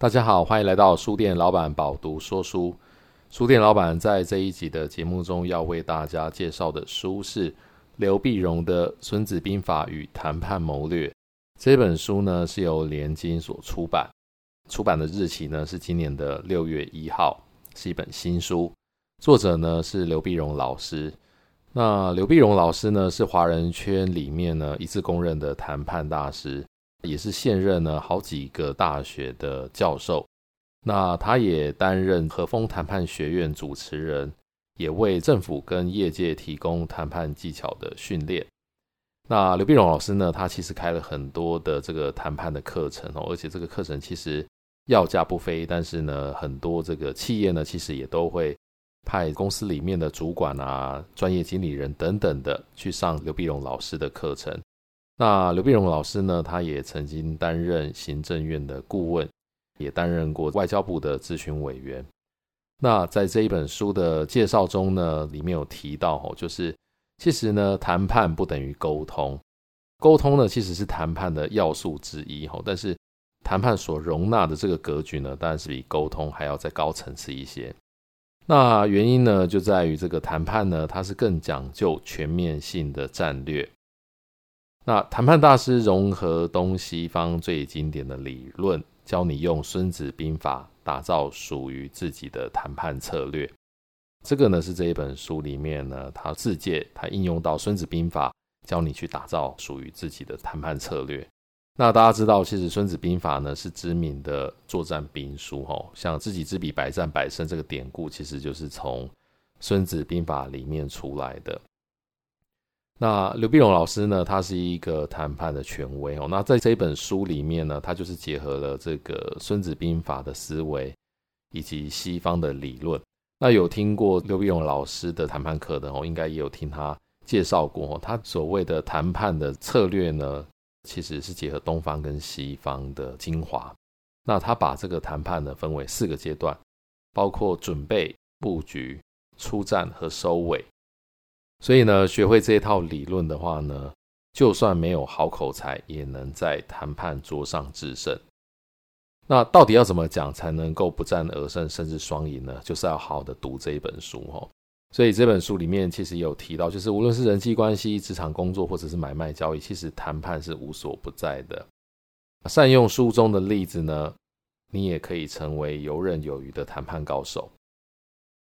大家好，欢迎来到书店老板饱读说书。书店老板在这一集的节目中要为大家介绍的书是刘碧荣的《孙子兵法与谈判谋略》。这本书呢是由联经所出版，出版的日期呢是今年的六月一号，是一本新书。作者呢是刘碧荣老师。那刘碧荣老师呢是华人圈里面呢一致公认的谈判大师。也是现任呢好几个大学的教授，那他也担任和风谈判学院主持人，也为政府跟业界提供谈判技巧的训练。那刘必荣老师呢，他其实开了很多的这个谈判的课程哦，而且这个课程其实要价不菲，但是呢，很多这个企业呢，其实也都会派公司里面的主管啊、专业经理人等等的去上刘必荣老师的课程。那刘必荣老师呢，他也曾经担任行政院的顾问，也担任过外交部的咨询委员。那在这一本书的介绍中呢，里面有提到哦，就是其实呢，谈判不等于沟通，沟通呢其实是谈判的要素之一哈，但是谈判所容纳的这个格局呢，当然是比沟通还要再高层次一些。那原因呢，就在于这个谈判呢，它是更讲究全面性的战略。那谈判大师融合东西方最经典的理论，教你用《孙子兵法》打造属于自己的谈判策略。这个呢是这一本书里面呢，他自介他应用到《孙子兵法》，教你去打造属于自己的谈判策略。那大家知道，其实《孙子兵法》呢是知名的作战兵书，吼，像“知己知彼，百战百胜”这个典故，其实就是从《孙子兵法》里面出来的。那刘必荣老师呢，他是一个谈判的权威哦。那在这一本书里面呢，他就是结合了这个《孙子兵法》的思维以及西方的理论。那有听过刘必荣老师的谈判课的哦，应该也有听他介绍过哦。他所谓的谈判的策略呢，其实是结合东方跟西方的精华。那他把这个谈判呢分为四个阶段，包括准备、布局、出战和收尾。所以呢，学会这一套理论的话呢，就算没有好口才，也能在谈判桌上制胜。那到底要怎么讲才能够不战而胜，甚至双赢呢？就是要好好的读这一本书哦。所以这本书里面其实有提到，就是无论是人际关系、职场工作，或者是买卖交易，其实谈判是无所不在的。善用书中的例子呢，你也可以成为游刃有余的谈判高手。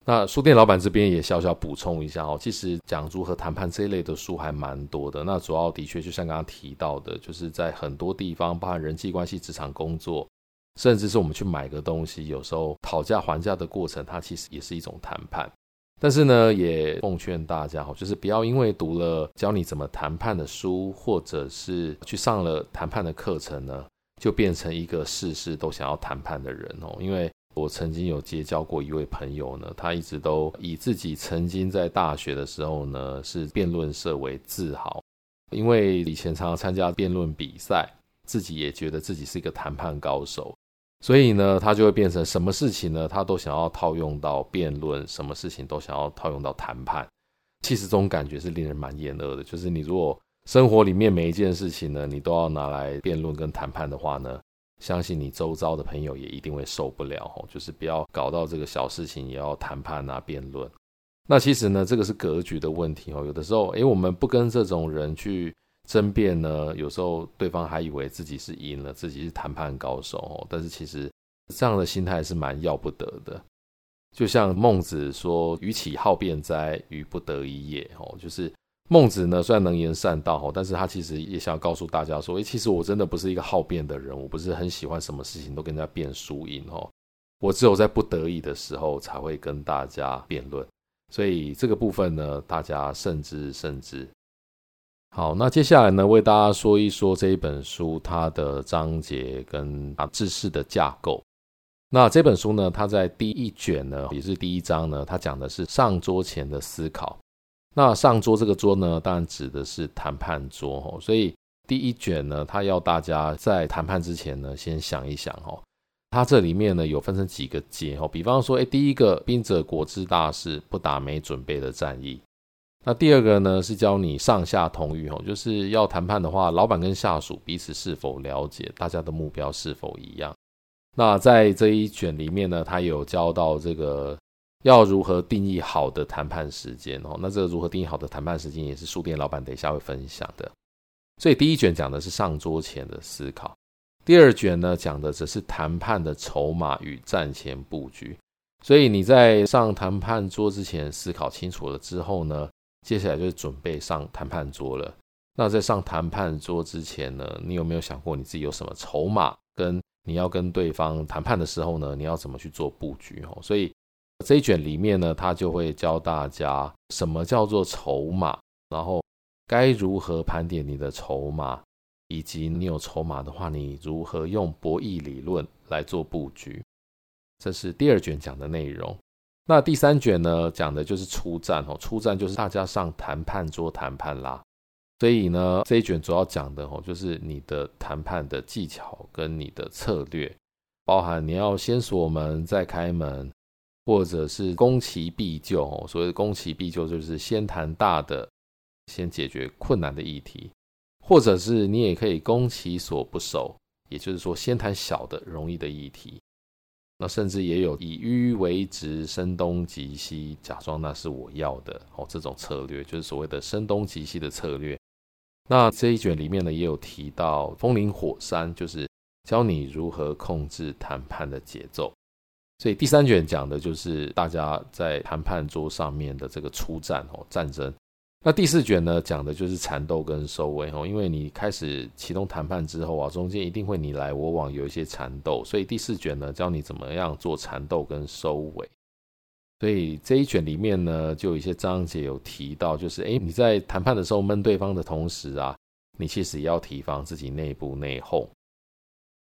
那书店老板这边也小小补充一下哦，其实讲如何谈判这一类的书还蛮多的。那主要的确就像刚刚提到的，就是在很多地方，包含人际关系、职场工作，甚至是我们去买个东西，有时候讨价还价的过程，它其实也是一种谈判。但是呢，也奉劝大家哈，就是不要因为读了教你怎么谈判的书，或者是去上了谈判的课程呢，就变成一个事事都想要谈判的人哦，因为。我曾经有结交过一位朋友呢，他一直都以自己曾经在大学的时候呢是辩论社为自豪，因为以前常常参加辩论比赛，自己也觉得自己是一个谈判高手，所以呢，他就会变成什么事情呢，他都想要套用到辩论，什么事情都想要套用到谈判。其实这种感觉是令人蛮厌恶的，就是你如果生活里面每一件事情呢，你都要拿来辩论跟谈判的话呢。相信你周遭的朋友也一定会受不了哦，就是不要搞到这个小事情也要谈判啊、辩论。那其实呢，这个是格局的问题哦。有的时候，诶，我们不跟这种人去争辩呢，有时候对方还以为自己是赢了，自己是谈判高手哦。但是其实这样的心态是蛮要不得的。就像孟子说：“与其好辩哉，于不得已也。”哦，就是。孟子呢，虽然能言善道，但是他其实也想要告诉大家说，诶，其实我真的不是一个好辩的人，我不是很喜欢什么事情都跟人家辩输赢哦，我只有在不得已的时候才会跟大家辩论，所以这个部分呢，大家慎之慎之。好，那接下来呢，为大家说一说这一本书它的章节跟啊知识的架构。那这本书呢，它在第一卷呢，也是第一章呢，它讲的是上桌前的思考。那上桌这个桌呢，当然指的是谈判桌哦。所以第一卷呢，他要大家在谈判之前呢，先想一想哦。它这里面呢，有分成几个节哦。比方说，哎，第一个，兵者，国之大事，不打没准备的战役。那第二个呢，是教你上下同欲哦，就是要谈判的话，老板跟下属彼此是否了解，大家的目标是否一样。那在这一卷里面呢，他有教到这个要如何定义好的谈判时间哦。那这个如何定义好的谈判时间，也是书店老板等一下会分享的。所以第一卷讲的是上桌前的思考，第二卷呢讲的则是谈判的筹码与战前布局。所以你在上谈判桌之前思考清楚了之后呢，接下来就是准备上谈判桌了。那在上谈判桌之前呢，你有没有想过你自己有什么筹码？跟你要跟对方谈判的时候呢，你要怎么去做布局？哦，所以这一卷里面呢，他就会教大家什么叫做筹码，然后该如何盘点你的筹码，以及你有筹码的话，你如何用博弈理论来做布局。这是第二卷讲的内容。那第三卷呢，讲的就是出战哦，出战就是大家上谈判桌谈判啦。所以呢，这一卷主要讲的哦，就是你的谈判的技巧跟你的策略，包含你要先锁门再开门，或者是攻其必救。所谓的攻其必救，就是先谈大的，先解决困难的议题，或者是你也可以攻其所不守，也就是说，先谈小的、容易的议题。那甚至也有以迂为直，声东击西，假装那是我要的哦。这种策略就是所谓的声东击西的策略。那这一卷里面呢，也有提到风林火山，就是教你如何控制谈判的节奏。所以第三卷讲的就是大家在谈判桌上面的这个出战哦，战争。那第四卷呢，讲的就是缠斗跟收尾哦，因为你开始启动谈判之后啊，中间一定会你来我往，有一些缠斗，所以第四卷呢，教你怎么样做缠斗跟收尾。所以这一卷里面呢，就有一些章节有提到，就是诶，你在谈判的时候闷对方的同时啊，你其实也要提防自己内部内讧，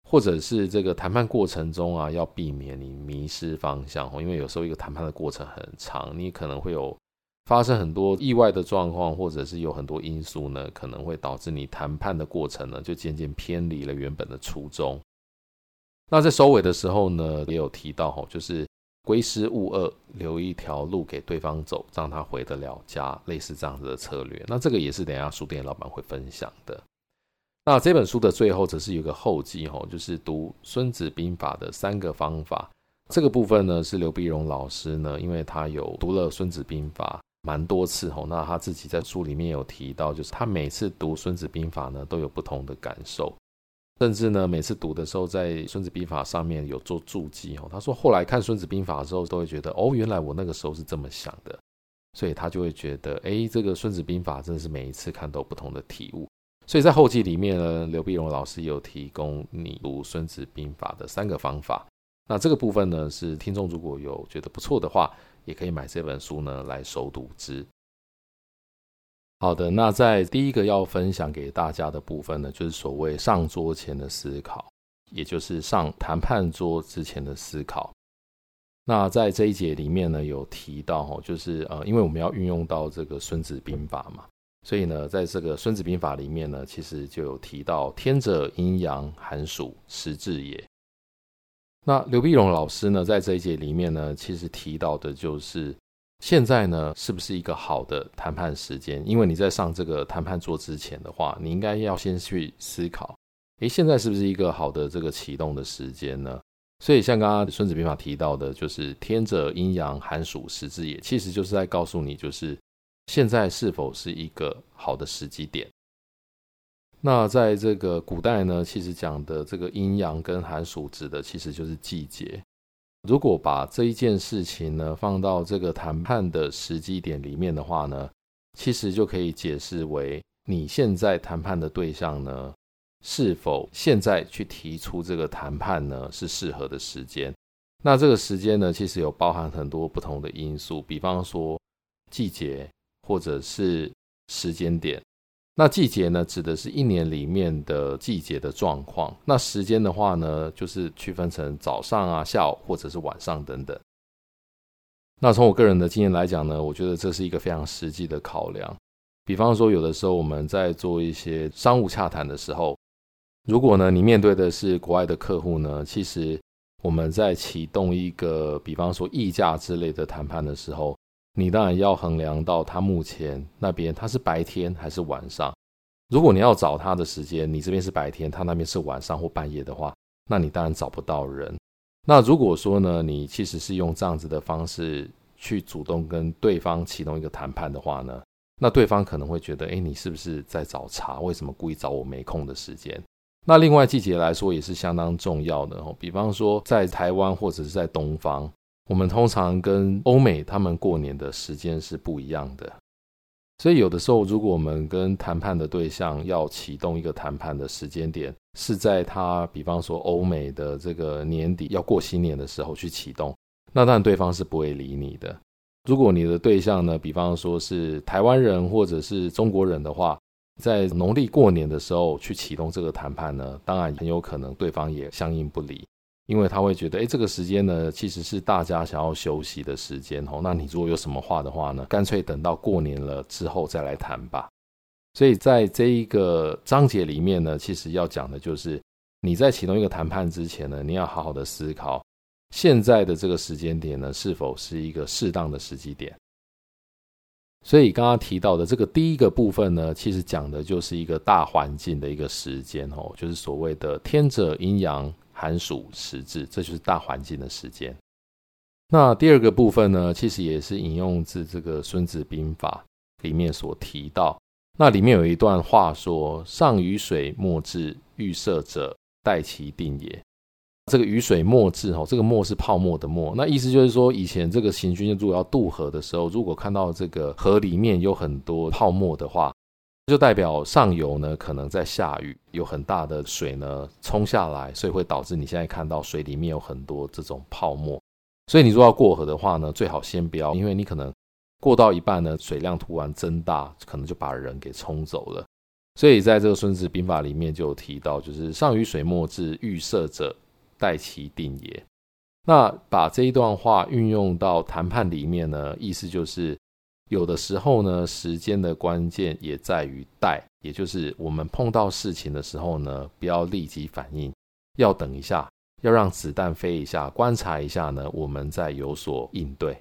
或者是这个谈判过程中啊，要避免你迷失方向哦，因为有时候一个谈判的过程很长，你可能会有发生很多意外的状况，或者是有很多因素呢，可能会导致你谈判的过程呢，就渐渐偏离了原本的初衷。那在收尾的时候呢，也有提到哈，就是。归师勿恶，留一条路给对方走，让他回得了家，类似这样子的策略。那这个也是等一下书店老板会分享的。那这本书的最后则是有个后记，吼，就是读《孙子兵法》的三个方法。这个部分呢，是刘必荣老师呢，因为他有读了《孙子兵法》蛮多次，吼，那他自己在书里面有提到，就是他每次读《孙子兵法》呢，都有不同的感受。甚至呢，每次读的时候，在《孙子兵法》上面有做注记哦。他说，后来看《孙子兵法》的时候，都会觉得哦，原来我那个时候是这么想的，所以他就会觉得，哎，这个《孙子兵法》真的是每一次看都不同的体悟。所以在后记里面呢，刘必荣老师有提供你读《孙子兵法》的三个方法。那这个部分呢，是听众如果有觉得不错的话，也可以买这本书呢来熟读之。好的，那在第一个要分享给大家的部分呢，就是所谓上桌前的思考，也就是上谈判桌之前的思考。那在这一节里面呢，有提到哦，就是呃，因为我们要运用到这个《孙子兵法》嘛，所以呢，在这个《孙子兵法》里面呢，其实就有提到“天者，阴阳，寒暑，时至也”。那刘碧荣老师呢，在这一节里面呢，其实提到的就是。现在呢，是不是一个好的谈判时间？因为你在上这个谈判桌之前的话，你应该要先去思考，诶，现在是不是一个好的这个启动的时间呢？所以像刚刚《孙子兵法》提到的，就是“天者，阴阳，寒暑，时至也”，其实就是在告诉你，就是现在是否是一个好的时机点。那在这个古代呢，其实讲的这个阴阳跟寒暑，指的其实就是季节。如果把这一件事情呢放到这个谈判的时机点里面的话呢，其实就可以解释为你现在谈判的对象呢，是否现在去提出这个谈判呢是适合的时间？那这个时间呢，其实有包含很多不同的因素，比方说季节或者是时间点。那季节呢，指的是一年里面的季节的状况。那时间的话呢，就是区分成早上啊、下午或者是晚上等等。那从我个人的经验来讲呢，我觉得这是一个非常实际的考量。比方说，有的时候我们在做一些商务洽谈的时候，如果呢你面对的是国外的客户呢，其实我们在启动一个比方说议价之类的谈判的时候，你当然要衡量到他目前那边他是白天还是晚上。如果你要找他的时间，你这边是白天，他那边是晚上或半夜的话，那你当然找不到人。那如果说呢，你其实是用这样子的方式去主动跟对方启动一个谈判的话呢，那对方可能会觉得，诶，你是不是在找茬？为什么故意找我没空的时间？那另外季节来说也是相当重要的哦。比方说在台湾或者是在东方，我们通常跟欧美他们过年的时间是不一样的。所以有的时候，如果我们跟谈判的对象要启动一个谈判的时间点，是在他比方说欧美的这个年底要过新年的时候去启动，那当然对方是不会理你的。如果你的对象呢，比方说是台湾人或者是中国人的话，在农历过年的时候去启动这个谈判呢，当然很有可能对方也相应不理。因为他会觉得，哎，这个时间呢，其实是大家想要休息的时间哦。那你如果有什么话的话呢，干脆等到过年了之后再来谈吧。所以在这一个章节里面呢，其实要讲的就是，你在启动一个谈判之前呢，你要好好的思考，现在的这个时间点呢，是否是一个适当的时机点。所以刚刚提到的这个第一个部分呢，其实讲的就是一个大环境的一个时间哦，就是所谓的天者阴阳。寒暑时至，这就是大环境的时间。那第二个部分呢，其实也是引用自这个《孙子兵法》里面所提到。那里面有一段话说：“上于水，莫致；欲塞者，待其定也。”这个“雨水莫至”哦，这个“莫”是泡沫的“沫”。那意思就是说，以前这个行军如果要渡河的时候，如果看到这个河里面有很多泡沫的话，就代表上游呢，可能在下雨，有很大的水呢冲下来，所以会导致你现在看到水里面有很多这种泡沫。所以你如果要过河的话呢，最好先不要，因为你可能过到一半呢，水量突然增大，可能就把人给冲走了。所以在这个《孙子兵法》里面就提到，就是上与水莫致，欲塞者，待其定也。那把这一段话运用到谈判里面呢，意思就是。有的时候呢，时间的关键也在于待，也就是我们碰到事情的时候呢，不要立即反应，要等一下，要让子弹飞一下，观察一下呢，我们再有所应对。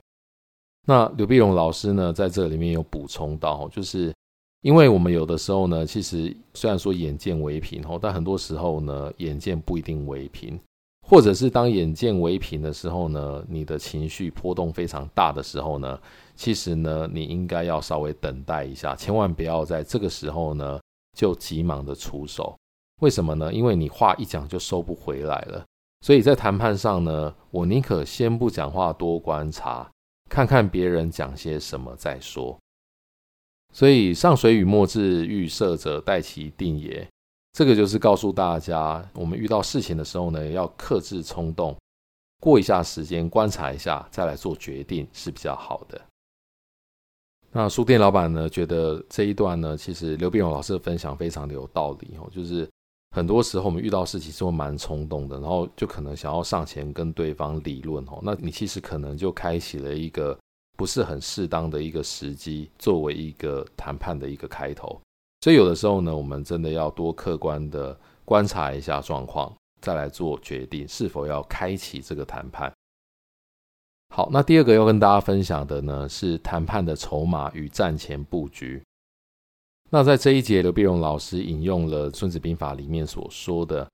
那刘碧荣老师呢，在这里面有补充到，就是因为我们有的时候呢，其实虽然说眼见为凭哦，但很多时候呢，眼见不一定为凭。或者是当眼见为凭的时候呢，你的情绪波动非常大的时候呢，其实呢，你应该要稍微等待一下，千万不要在这个时候呢就急忙的出手。为什么呢？因为你话一讲就收不回来了。所以在谈判上呢，我宁可先不讲话，多观察，看看别人讲些什么再说。所以上水与莫致，欲塞者，待其定也。这个就是告诉大家，我们遇到事情的时候呢，要克制冲动，过一下时间，观察一下，再来做决定是比较好的。那书店老板呢，觉得这一段呢，其实刘必荣老师的分享非常的有道理哦。就是很多时候我们遇到事情是会蛮冲动的，然后就可能想要上前跟对方理论哦，那你其实可能就开启了一个不是很适当的一个时机，作为一个谈判的一个开头。所以有的时候呢，我们真的要多客观的观察一下状况，再来做决定是否要开启这个谈判。好，那第二个要跟大家分享的呢，是谈判的筹码与战前布局。那在这一节，刘必荣老师引用了《孙子兵法》里面所说的：“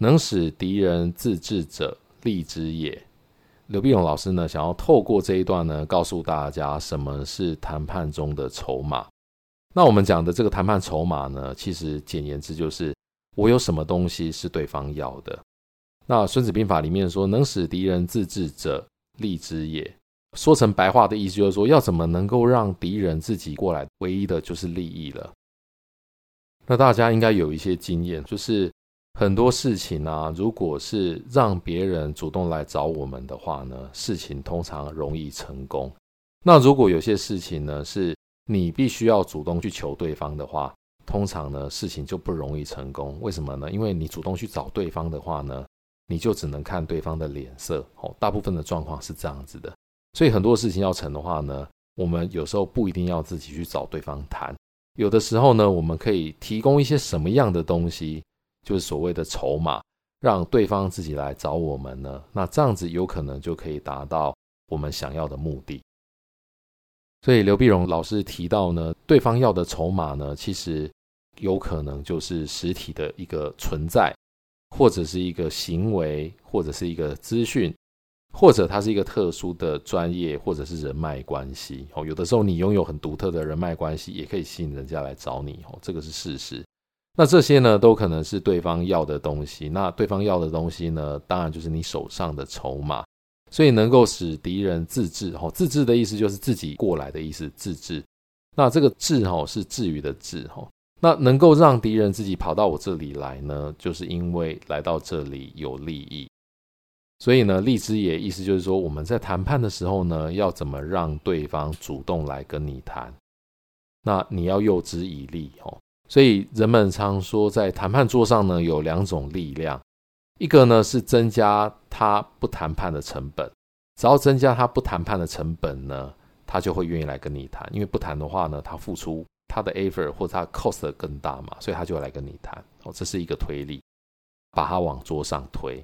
能使敌人自治者，利之也。”刘必荣老师呢，想要透过这一段呢，告诉大家什么是谈判中的筹码。那我们讲的这个谈判筹码呢，其实简言之就是我有什么东西是对方要的。那《孙子兵法》里面说：“能使敌人自治者，利之也。”说成白话的意思就是说，要怎么能够让敌人自己过来，唯一的就是利益了。那大家应该有一些经验，就是很多事情啊，如果是让别人主动来找我们的话呢，事情通常容易成功。那如果有些事情呢，是你必须要主动去求对方的话，通常呢，事情就不容易成功。为什么呢？因为你主动去找对方的话呢，你就只能看对方的脸色。哦，大部分的状况是这样子的。所以很多事情要成的话呢，我们有时候不一定要自己去找对方谈。有的时候呢，我们可以提供一些什么样的东西，就是所谓的筹码，让对方自己来找我们呢？那这样子有可能就可以达到我们想要的目的。所以刘碧荣老师提到呢，对方要的筹码呢，其实有可能就是实体的一个存在，或者是一个行为，或者是一个资讯，或者它是一个特殊的专业，或者是人脉关系。哦，有的时候你拥有很独特的人脉关系，也可以吸引人家来找你。哦，这个是事实。那这些呢，都可能是对方要的东西。那对方要的东西呢，当然就是你手上的筹码。所以能够使敌人自治，哈，自治的意思就是自己过来的意思，自治。那这个治，哈，是至于的治，哈。那能够让敌人自己跑到我这里来呢，就是因为来到这里有利益。所以呢，利之也意思就是说，我们在谈判的时候呢，要怎么让对方主动来跟你谈？那你要诱之以利，哈。所以人们常说，在谈判桌上呢，有两种力量。一个呢是增加他不谈判的成本，只要增加他不谈判的成本呢，他就会愿意来跟你谈。因为不谈的话呢，他付出他的 effort 或者他 cost 更大嘛，所以他就会来跟你谈。哦，这是一个推力，把他往桌上推。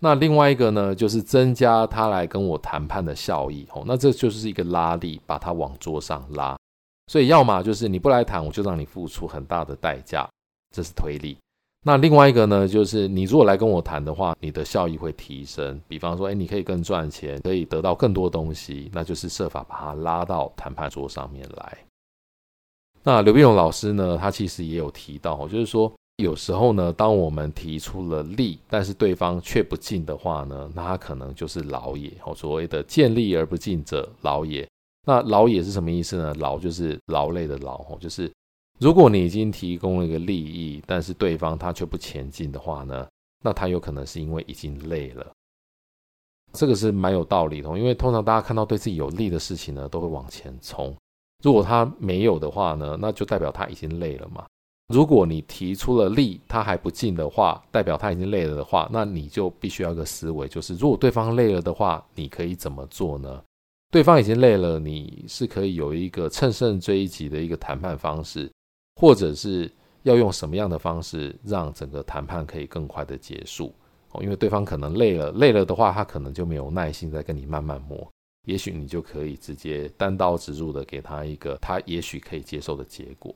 那另外一个呢，就是增加他来跟我谈判的效益。哦，那这就是一个拉力，把他往桌上拉。所以要么就是你不来谈，我就让你付出很大的代价，这是推力。那另外一个呢，就是你如果来跟我谈的话，你的效益会提升。比方说，哎，你可以更赚钱，可以得到更多东西，那就是设法把它拉到谈判桌上面来。那刘必荣老师呢，他其实也有提到，就是说有时候呢，当我们提出了利，但是对方却不进的话呢，那他可能就是老也。哦，所谓的见利而不进者，老也。那老也是什么意思呢？老就是劳累的劳，就是。如果你已经提供了一个利益，但是对方他却不前进的话呢，那他有可能是因为已经累了。这个是蛮有道理的，因为通常大家看到对自己有利的事情呢，都会往前冲。如果他没有的话呢，那就代表他已经累了嘛。如果你提出了利，他还不进的话，代表他已经累了的话，那你就必须要一个思维，就是如果对方累了的话，你可以怎么做呢？对方已经累了，你是可以有一个乘胜追击的一个谈判方式。或者是要用什么样的方式让整个谈判可以更快的结束哦？因为对方可能累了，累了的话，他可能就没有耐心再跟你慢慢磨。也许你就可以直接单刀直入的给他一个他也许可以接受的结果。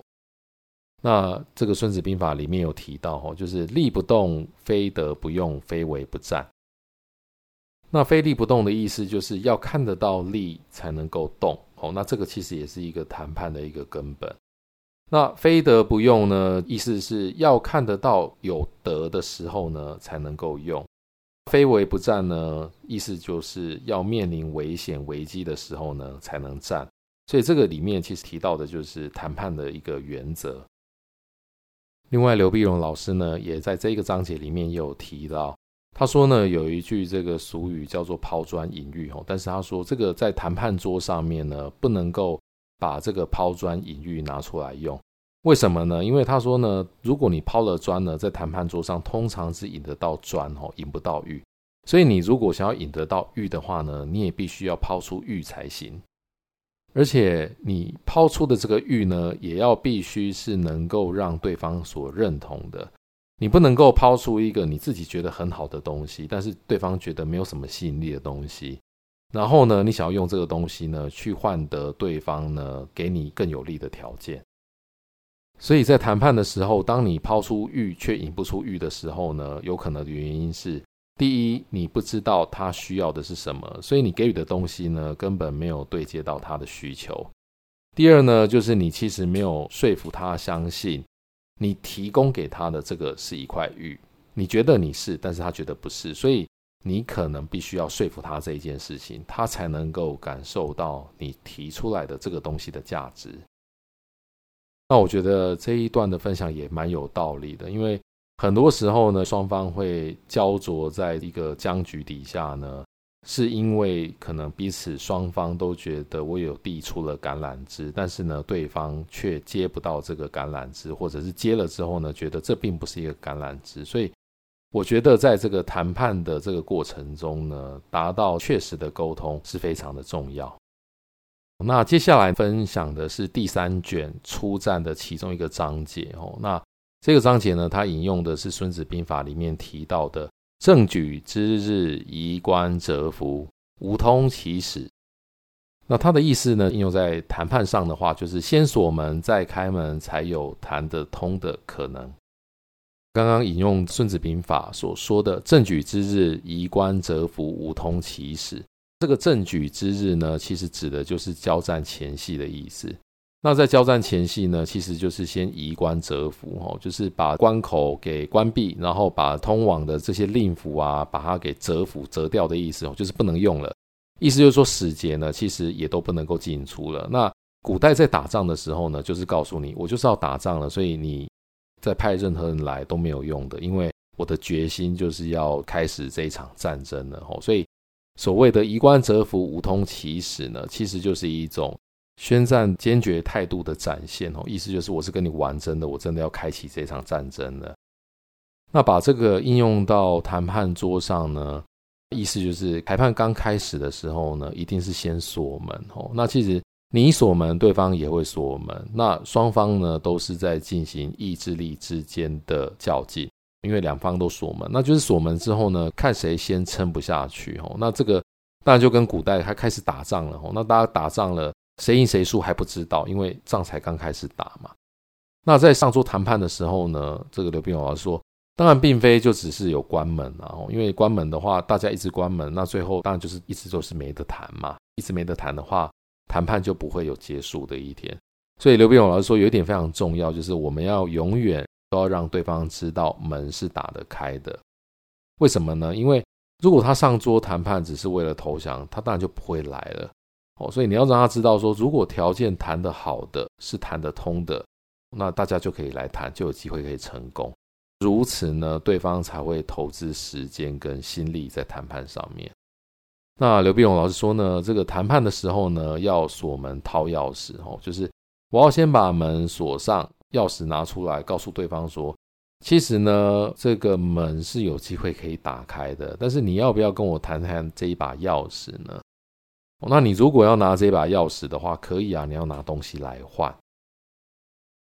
那这个《孙子兵法》里面有提到哦，就是利不动，非得不用，非为不战。那非利不动的意思就是要看得到利才能够动哦。那这个其实也是一个谈判的一个根本。那非得不用呢？意思是要看得到有得的时候呢，才能够用。非为不战呢？意思就是要面临危险危机的时候呢，才能战。所以这个里面其实提到的就是谈判的一个原则。另外，刘碧荣老师呢，也在这个章节里面也有提到，他说呢，有一句这个俗语叫做抛砖引玉哦，但是他说这个在谈判桌上面呢，不能够。把这个抛砖引玉拿出来用，为什么呢？因为他说呢，如果你抛了砖呢，在谈判桌上通常是引得到砖哦，引不到玉。所以你如果想要引得到玉的话呢，你也必须要抛出玉才行。而且你抛出的这个玉呢，也要必须是能够让对方所认同的。你不能够抛出一个你自己觉得很好的东西，但是对方觉得没有什么吸引力的东西。然后呢，你想要用这个东西呢，去换得对方呢给你更有利的条件。所以在谈判的时候，当你抛出玉却引不出玉的时候呢，有可能的原因是：第一，你不知道他需要的是什么，所以你给予的东西呢根本没有对接到他的需求；第二呢，就是你其实没有说服他相信你提供给他的这个是一块玉，你觉得你是，但是他觉得不是，所以。你可能必须要说服他这一件事情，他才能够感受到你提出来的这个东西的价值。那我觉得这一段的分享也蛮有道理的，因为很多时候呢，双方会焦灼在一个僵局底下呢，是因为可能彼此双方都觉得我有递出了橄榄枝，但是呢，对方却接不到这个橄榄枝，或者是接了之后呢，觉得这并不是一个橄榄枝，所以。我觉得在这个谈判的这个过程中呢，达到确实的沟通是非常的重要。那接下来分享的是第三卷出战的其中一个章节哦。那这个章节呢，它引用的是《孙子兵法》里面提到的“正举之日，宜观蛰伏，吾通其始”。那它的意思呢，应用在谈判上的话，就是先锁门再开门，才有谈得通的可能。刚刚引用《孙子兵法》所说的“正举之日，移关折服，吾通其使”。这个“正举之日”呢，其实指的就是交战前夕的意思。那在交战前夕呢，其实就是先移关折服，哦，就是把关口给关闭，然后把通往的这些令符啊，把它给折服、折掉的意思，哦，就是不能用了。意思就是说，使节呢，其实也都不能够进出了。那古代在打仗的时候呢，就是告诉你，我就是要打仗了，所以你再派任何人来都没有用的，因为我的决心就是要开始这一场战争了，吼，所以所谓的夷关折服，吾通其始呢，其实就是一种。宣战坚决态度的展现吼，意思就是我是跟你玩真的，我真的要开启这场战争了。那把这个应用到谈判桌上呢，意思就是谈判刚开始的时候呢，一定是先锁门哦。那其实你锁门，对方也会锁门，那双方呢都是在进行意志力之间的较劲，因为两方都锁门，那就是锁门之后呢，看谁先撑不下去哦。那这个当然就跟古代还开始打仗了哦，那大家打仗了。谁赢谁输还不知道，因为仗才刚开始打嘛。那在上桌谈判的时候呢，这个刘必荣老师说，当然并非就只是有关门啊，因为关门的话，大家一直关门，那最后当然就是一直都是没得谈嘛。一直没得谈的话，谈判就不会有结束的一天。所以刘必荣老师说，有一点非常重要，就是我们要永远都要让对方知道门是打得开的。为什么呢？因为如果他上桌谈判只是为了投降，他当然就不会来了。哦，所以你要让他知道说，如果条件谈得好的，是谈得通的，那大家就可以来谈，就有机会可以成功。如此呢，对方才会投资时间跟心力在谈判上面。那刘必荣老师说呢，这个谈判的时候呢，要锁门掏钥匙哦，就是我要先把门锁上，钥匙拿出来，告诉对方说，其实呢，这个门是有机会可以打开的，但是你要不要跟我谈谈这一把钥匙呢？那你如果要拿这把钥匙的话，可以啊，你要拿东西来换。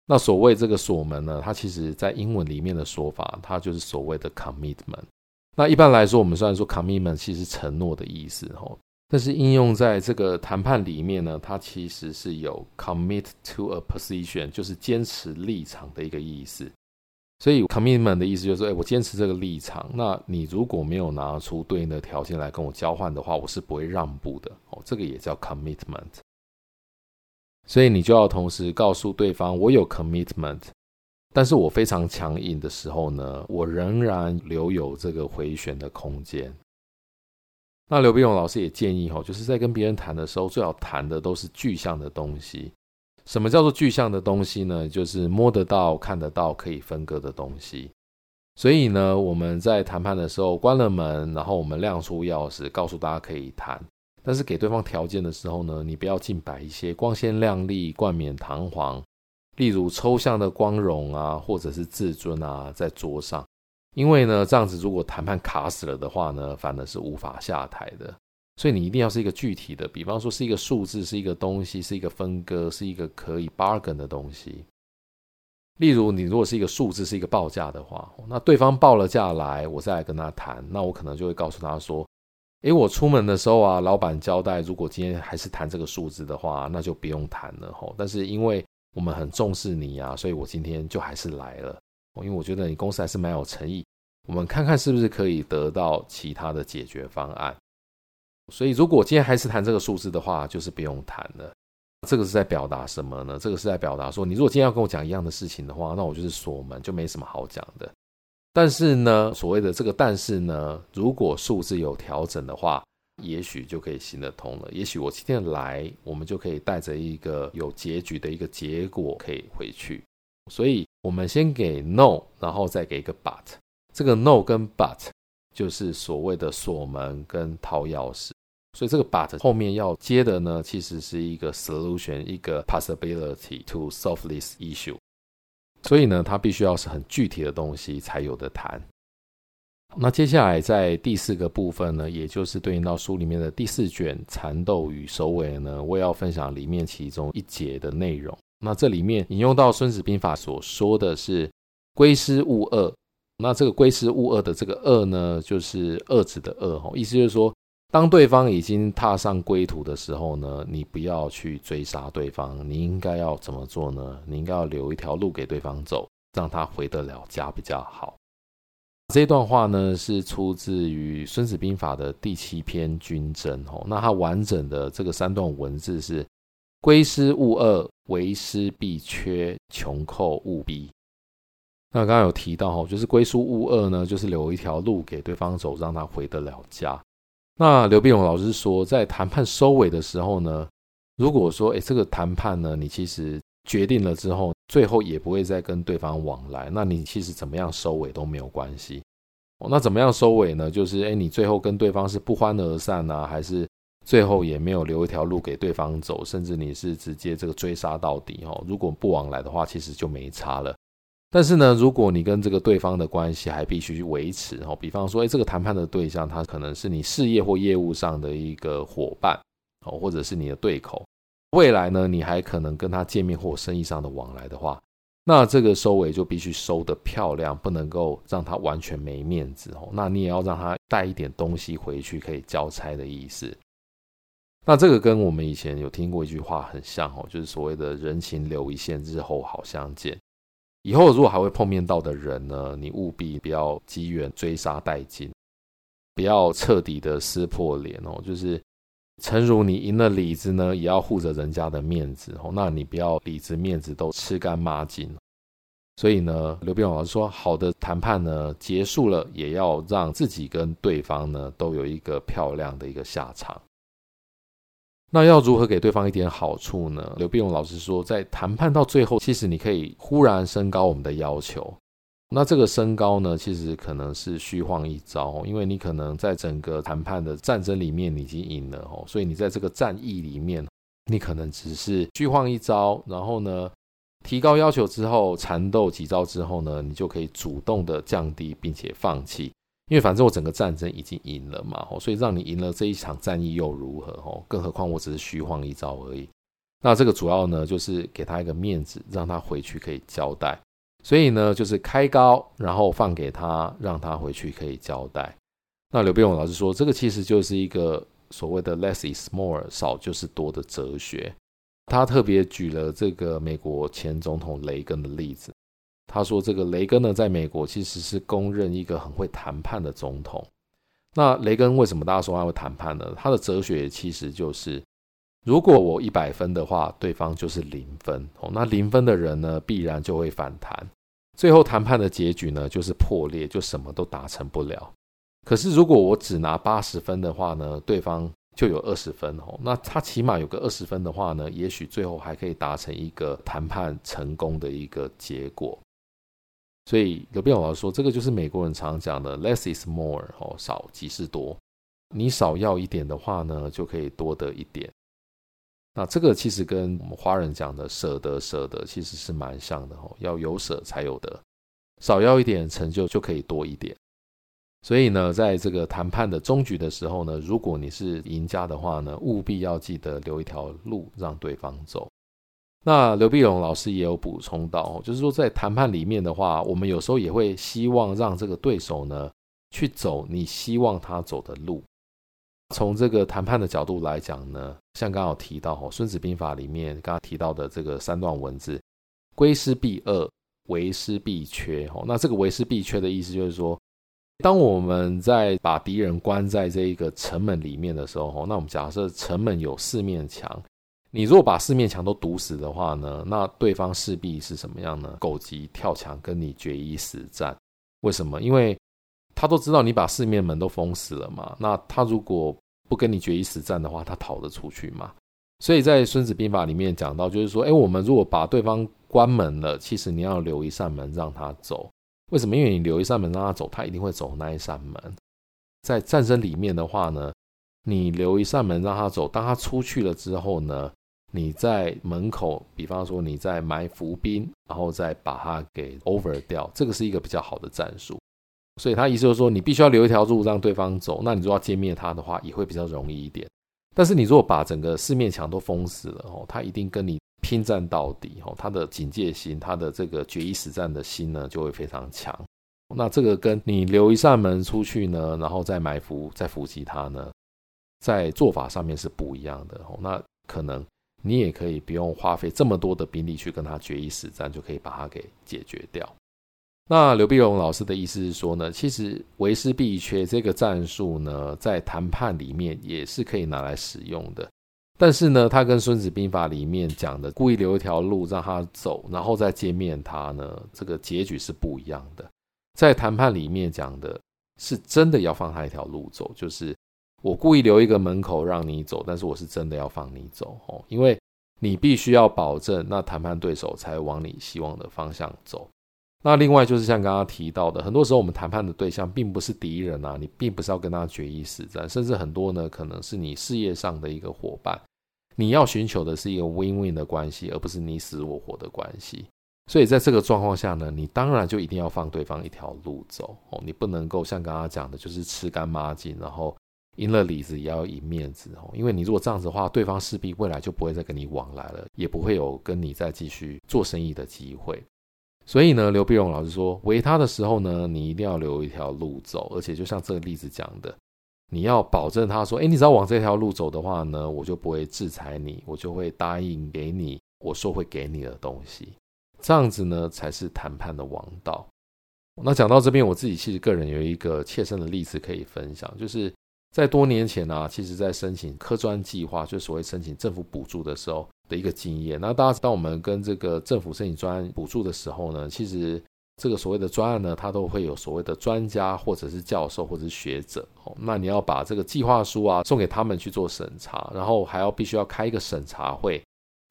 那所谓这个锁门呢，它其实在英文里面的说法，它就是所谓的 commitment。那一般来说，我们虽然说 commitment 其实是承诺的意思吼，但是应用在这个谈判里面呢，它其实是有 commit to a position，就是坚持立场的一个意思。所以 commitment 的意思就是说，哎，我坚持这个立场。那你如果没有拿出对应的条件来跟我交换的话，我是不会让步的。哦，这个也叫 commitment。所以你就要同时告诉对方，我有 commitment，但是我非常强硬的时候呢，我仍然留有这个回旋的空间。那刘必荣老师也建议，哈，就是在跟别人谈的时候，最好谈的都是具象的东西。什么叫做具象的东西呢？就是摸得到、看得到、可以分割的东西。所以呢，我们在谈判的时候关了门，然后我们亮出钥匙，告诉大家可以谈。但是给对方条件的时候呢，你不要尽摆一些光鲜亮丽、冠冕堂皇，例如抽象的光荣啊，或者是自尊啊，在桌上。因为呢，这样子如果谈判卡死了的话呢，反而是无法下台的。所以你一定要是一个具体的，比方说是一个数字，是一个东西，是一个分割，是一个可以 bargain 的东西。例如，你如果是一个数字，是一个报价的话，那对方报了价来，我再来跟他谈，那我可能就会告诉他说：“诶，我出门的时候啊，老板交代，如果今天还是谈这个数字的话，那就不用谈了吼。但是因为我们很重视你啊，所以我今天就还是来了，因为我觉得你公司还是蛮有诚意，我们看看是不是可以得到其他的解决方案。”所以，如果今天还是谈这个数字的话，就是不用谈了。这个是在表达什么呢？这个是在表达说，你如果今天要跟我讲一样的事情的话，那我就是锁门，就没什么好讲的。但是呢，所谓的这个但是呢，如果数字有调整的话，也许就可以行得通了。也许我今天来，我们就可以带着一个有结局的一个结果可以回去。所以，我们先给 no，然后再给一个 but。这个 no 跟 but。就是所谓的锁门跟掏钥匙，所以这个 but 后面要接的呢，其实是一个 solution，一个 possibility to solve this issue。所以呢，它必须要是很具体的东西才有的谈。那接下来在第四个部分呢，也就是对应到书里面的第四卷缠斗与首尾呢，我也要分享里面其中一节的内容。那这里面引用到《孙子兵法》所说的是“归师勿遏”。那这个归师勿遏的这个遏呢，就是遏制的遏哈，意思就是说，当对方已经踏上归途的时候呢，你不要去追杀对方，你应该要怎么做呢？你应该要留一条路给对方走，让他回得了家比较好。这段话呢，是出自于《孙子兵法》的第七篇《军争》哦。那它完整的这个三段文字是：归师勿遏，为师必缺，穷寇勿逼。那刚刚有提到哦，就是归师勿遏呢，就是留一条路给对方走，让他回得了家。那刘必荣老师说，在谈判收尾的时候呢，如果说，哎，这个谈判呢，你其实决定了之后，最后也不会再跟对方往来，那你其实怎么样收尾都没有关系。哦，那怎么样收尾呢？就是，哎，你最后跟对方是不欢而散呢，还是最后也没有留一条路给对方走，甚至你是直接这个追杀到底？哦，如果不往来的话，其实就没差了。但是呢，如果你跟这个对方的关系还必须维持哦，比方说，哎，这个谈判的对象他可能是你事业或业务上的一个伙伴哦，或者是你的对口，未来呢，你还可能跟他见面或生意上的往来的话，那这个收尾就必须收得漂亮，不能够让他完全没面子哦。那你也要让他带一点东西回去，可以交差的意思。那这个跟我们以前有听过一句话很像哦，就是所谓的人情留一线，日后好相见。以后如果还会碰面到的人呢，你务必不要机缘追杀殆尽，不要彻底的撕破脸哦。就是，诚如你赢了里子呢，也要护着人家的面子哦。那你不要里子面子都吃干抹净。所以呢，刘必荣老师说，好的谈判呢结束了，也要让自己跟对方呢都有一个漂亮的一个下场。那要如何给对方一点好处呢？刘必荣老师说，在谈判到最后，其实你可以忽然升高我们的要求。那这个升高呢，其实可能是虚晃一招，因为你可能在整个谈判的战争里面你已经赢了哦，所以你在这个战役里面，你可能只是虚晃一招，然后呢，提高要求之后，缠斗几招之后呢，你就可以主动的降低并且放弃。因为反正我整个战争已经赢了嘛，所以让你赢了这一场战役又如何？哦，更何况我只是虚晃一招而已。那这个主要呢，就是给他一个面子，让他回去可以交代。所以呢，就是开高，然后放给他，让他回去可以交代。那刘必勇老师说，这个其实就是一个所谓的 less is more，少就是多的哲学。他特别举了这个美国前总统雷根的例子。他说：“这个雷根呢，在美国其实是公认一个很会谈判的总统。那雷根为什么大家说他会谈判呢？他的哲学其实就是，如果我一百分的话，对方就是零分哦。那零分的人呢，必然就会反弹，最后谈判的结局呢，就是破裂，就什么都达成不了。可是如果我只拿八十分的话呢，对方就有二十分哦。那他起码有个二十分的话呢，也许最后还可以达成一个谈判成功的一个结果。”所以刘必荣老师说，这个就是美国人常讲的 “less is more” 哦，少即是多。你少要一点的话呢，就可以多得一点。那这个其实跟我们华人讲的“舍得舍得”其实是蛮像的哦，要有舍才有得，少要一点成就就可以多一点。所以呢，在这个谈判的终局的时候呢，如果你是赢家的话呢，务必要记得留一条路让对方走。那刘碧荣老师也有补充到，就是说在谈判里面的话，我们有时候也会希望让这个对手呢去走你希望他走的路。从这个谈判的角度来讲呢，像刚刚有提到《孙子兵法》里面刚刚提到的这个三段文字：“归师必遏，为师必缺。”哦那这个“为师必缺”的意思就是说，当我们在把敌人关在这一个城门里面的时候，哦那我们假设城门有四面墙。你如果把四面墙都堵死的话呢，那对方势必是什么样呢？狗急跳墙，跟你决一死战。为什么？因为他都知道你把四面门都封死了嘛。那他如果不跟你决一死战的话，他逃得出去吗？所以在《孙子兵法》里面讲到，就是说，诶，我们如果把对方关门了，其实你要留一扇门让他走。为什么？因为你留一扇门让他走，他一定会走那一扇门。在战争里面的话呢，你留一扇门让他走，当他出去了之后呢，你在门口，比方说你在埋伏兵，然后再把他给 over 掉，这个是一个比较好的战术。所以他意思就是说，你必须要留一条路让对方走。那你如果要歼灭他的话，也会比较容易一点。但是你如果把整个四面墙都封死了哦，他一定跟你拼战到底哦，他的警戒心，他的这个决一死战的心呢，就会非常强。那这个跟你留一扇门出去呢，然后再埋伏、再伏击他呢，在做法上面是不一样的哦。那可能。你也可以不用花费这么多的兵力去跟他决一死战，就可以把他给解决掉。那刘碧荣老师的意思是说呢，其实为师必缺这个战术呢，在谈判里面也是可以拿来使用的。但是呢，他跟《孙子兵法》里面讲的故意留一条路让他走，然后再歼灭他呢，这个结局是不一样的。在谈判里面讲的是真的要放他一条路走，就是我故意留一个门口让你走，但是我是真的要放你走哦，因为你必须要保证那谈判对手才往你希望的方向走。那另外就是像刚刚提到的，很多时候我们谈判的对象并不是敌人啊，你并不是要跟他决一死战，甚至很多呢可能是你事业上的一个伙伴，你要寻求的是一个 win-win 的关系，而不是你死我活的关系。所以在这个状况下呢，你当然就一定要放对方一条路走哦，你不能够像刚刚讲的，就是吃干抹净，然后赢了里子也要赢面子哦，因为你如果这样子的话，对方势必未来就不会再跟你往来了，也不会有跟你再继续做生意的机会。所以呢，刘必荣老师说，围他的时候呢，你一定要留一条路走，而且就像这个例子讲的，你要保证他说，诶，你只要往这条路走的话呢，我就不会制裁你，我就会答应给你我说会给你的东西，这样子呢才是谈判的王道。那讲到这边，我自己其实个人有一个切身的例子可以分享，就是在多年前啊，其实在申请科专计划，就所谓申请政府补助的时候。的一个经验。那大家当我们跟这个政府申请专案补助的时候呢，其实这个所谓的专案呢，它都会有所谓的专家或者是教授或者是学者哦。那你要把这个计划书啊送给他们去做审查，然后还要必须要开一个审查会。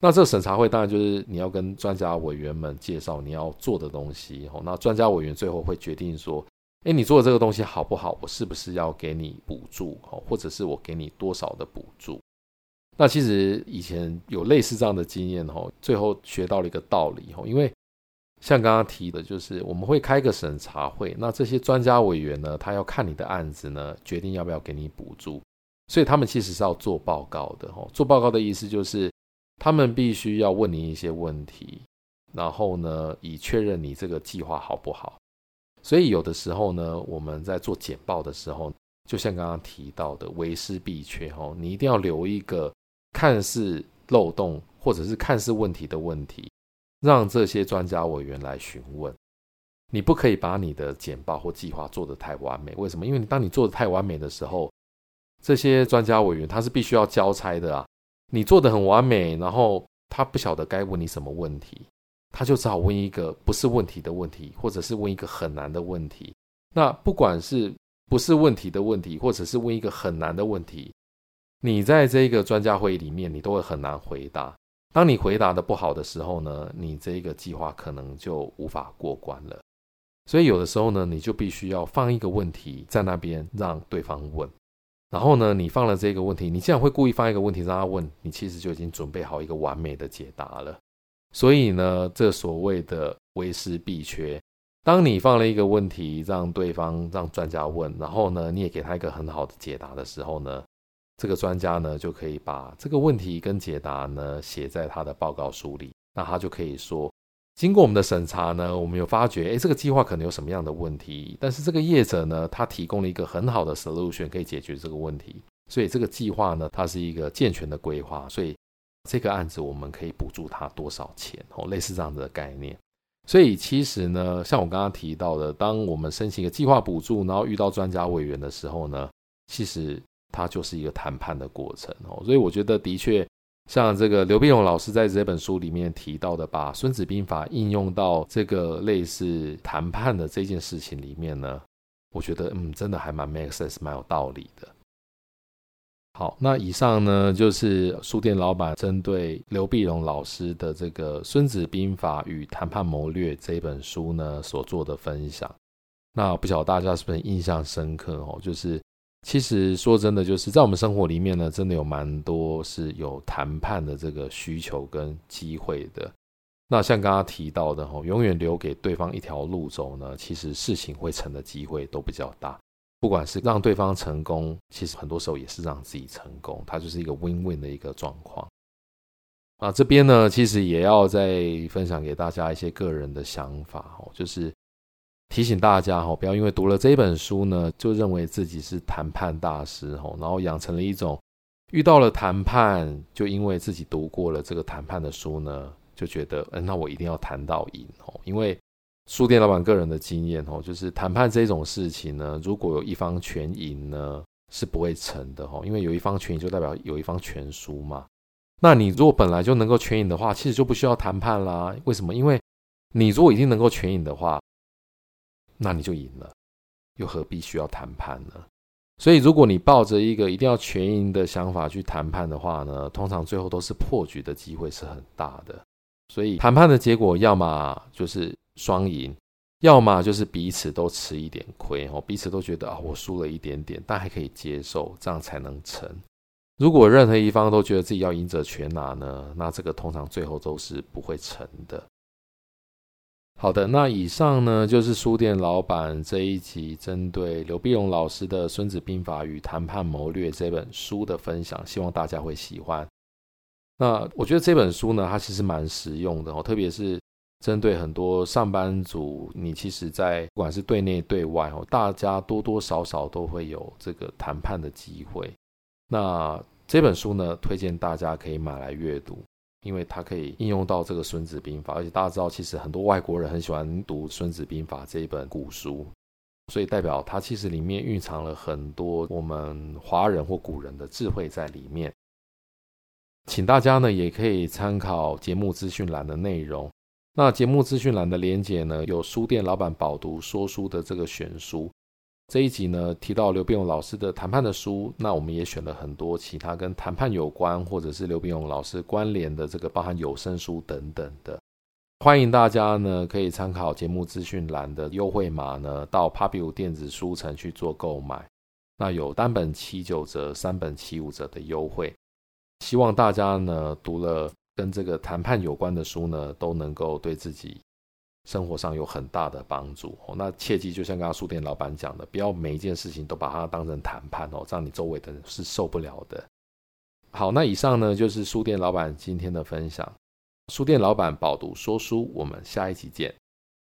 那这个审查会当然就是你要跟专家委员们介绍你要做的东西哦。那专家委员最后会决定说，哎，你做的这个东西好不好？我是不是要给你补助哦，或者是我给你多少的补助？那其实以前有类似这样的经验吼，最后学到了一个道理吼，因为像刚刚提的，就是我们会开个审查会，那这些专家委员呢，他要看你的案子呢，决定要不要给你补助，所以他们其实是要做报告的吼。做报告的意思就是，他们必须要问你一些问题，然后呢，以确认你这个计划好不好。所以有的时候呢，我们在做简报的时候，就像刚刚提到的，为师必缺吼，你一定要留一个。看似漏洞或者是看似问题的问题，让这些专家委员来询问。你不可以把你的简报或计划做得太完美。为什么？因为当你做得太完美的时候，这些专家委员他是必须要交差的啊。你做得很完美，然后他不晓得该问你什么问题，他就只好问一个不是问题的问题，或者是问一个很难的问题。那不管是不是问题的问题，或者是问一个很难的问题。你在这个专家会议里面，你都会很难回答。当你回答的不好的时候呢，你这个计划可能就无法过关了。所以有的时候呢，你就必须要放一个问题在那边让对方问。然后呢，你放了这个问题，你既然会故意放一个问题让他问，你其实就已经准备好一个完美的解答了。所以呢，这所谓的为师必缺。当你放了一个问题让对方让专家问，然后呢，你也给他一个很好的解答的时候呢，这个专家呢，就可以把这个问题跟解答呢写在他的报告书里。那他就可以说，经过我们的审查呢，我们有发觉，诶，这个计划可能有什么样的问题，但是这个业者呢，他提供了一个很好的 solution 可以解决这个问题。所以这个计划呢，它是一个健全的规划。所以这个案子我们可以补助他多少钱？哦，类似这样的概念。所以其实呢，像我刚刚提到的，当我们申请一个计划补助，然后遇到专家委员的时候呢，其实。它就是一个谈判的过程哦，所以我觉得的确，像这个刘必荣老师在这本书里面提到的，把《孙子兵法》应用到这个类似谈判的这件事情里面呢，我觉得嗯，真的还蛮 make sense，蛮有道理的。好，那以上呢就是书店老板针对刘必荣老师的这个《孙子兵法与谈判谋略》这本书呢所做的分享。那不晓得大家是不是印象深刻哦？就是。其实说真的，就是在我们生活里面呢，真的有蛮多是有谈判的这个需求跟机会的。那像刚刚提到的吼，永远留给对方一条路走呢，其实事情会成的机会都比较大。不管是让对方成功，其实很多时候也是让自己成功，它就是一个 win-win 的一个状况。啊，这边呢，其实也要再分享给大家一些个人的想法哦，就是。提醒大家哈，不要因为读了这一本书呢，就认为自己是谈判大师哈，然后养成了一种遇到了谈判，就因为自己读过了这个谈判的书呢，就觉得，嗯，那我一定要谈到赢哦。因为书店老板个人的经验哦，就是谈判这种事情呢，如果有一方全赢呢，是不会成的哦，因为有一方全赢就代表有一方全输嘛。那你如果本来就能够全赢的话，其实就不需要谈判啦。为什么？因为你如果已经能够全赢的话，那你就赢了，又何必需要谈判呢？所以，如果你抱着一个一定要全赢的想法去谈判的话呢，通常最后都是破局的机会是很大的。所以，谈判的结果要么就是双赢，要么就是彼此都吃一点亏哦，彼此都觉得啊，我输了一点点，但还可以接受，这样才能成。如果任何一方都觉得自己要赢者全拿呢，那这个通常最后都是不会成的。好的，那以上呢就是书店老板这一集针对刘必荣老师的《孙子兵法与谈判谋略》这本书的分享，希望大家会喜欢。那我觉得这本书呢，它其实蛮实用的哦，特别是针对很多上班族，你其实在不管是对内对外哦，大家多多少少都会有这个谈判的机会。那这本书呢，推荐大家可以买来阅读。因为它可以应用到这个《孙子兵法》，而且大家知道，其实很多外国人很喜欢读《孙子兵法》这一本古书，所以代表它其实里面蕴藏了很多我们华人或古人的智慧在里面。请大家呢也可以参考节目资讯栏的内容。那节目资讯栏的连结呢，有书店老板饱读说书的这个选书。这一集呢，提到刘必荣老师的谈判的书，那我们也选了很多其他跟谈判有关，或者是刘必荣老师关联的这个包含有声书等等的。欢迎大家呢可以参考节目资讯栏的优惠码呢，到 Pubu 电子书城去做购买。那有单本七九折、三本七五折的优惠。希望大家呢读了跟这个谈判有关的书呢，都能够对自己。生活上有很大的帮助哦，那切记就像刚刚书店老板讲的，不要每一件事情都把它当成谈判哦，这样你周围的人是受不了的。好，那以上呢就是书店老板今天的分享。书店老板饱读说书，我们下一集见。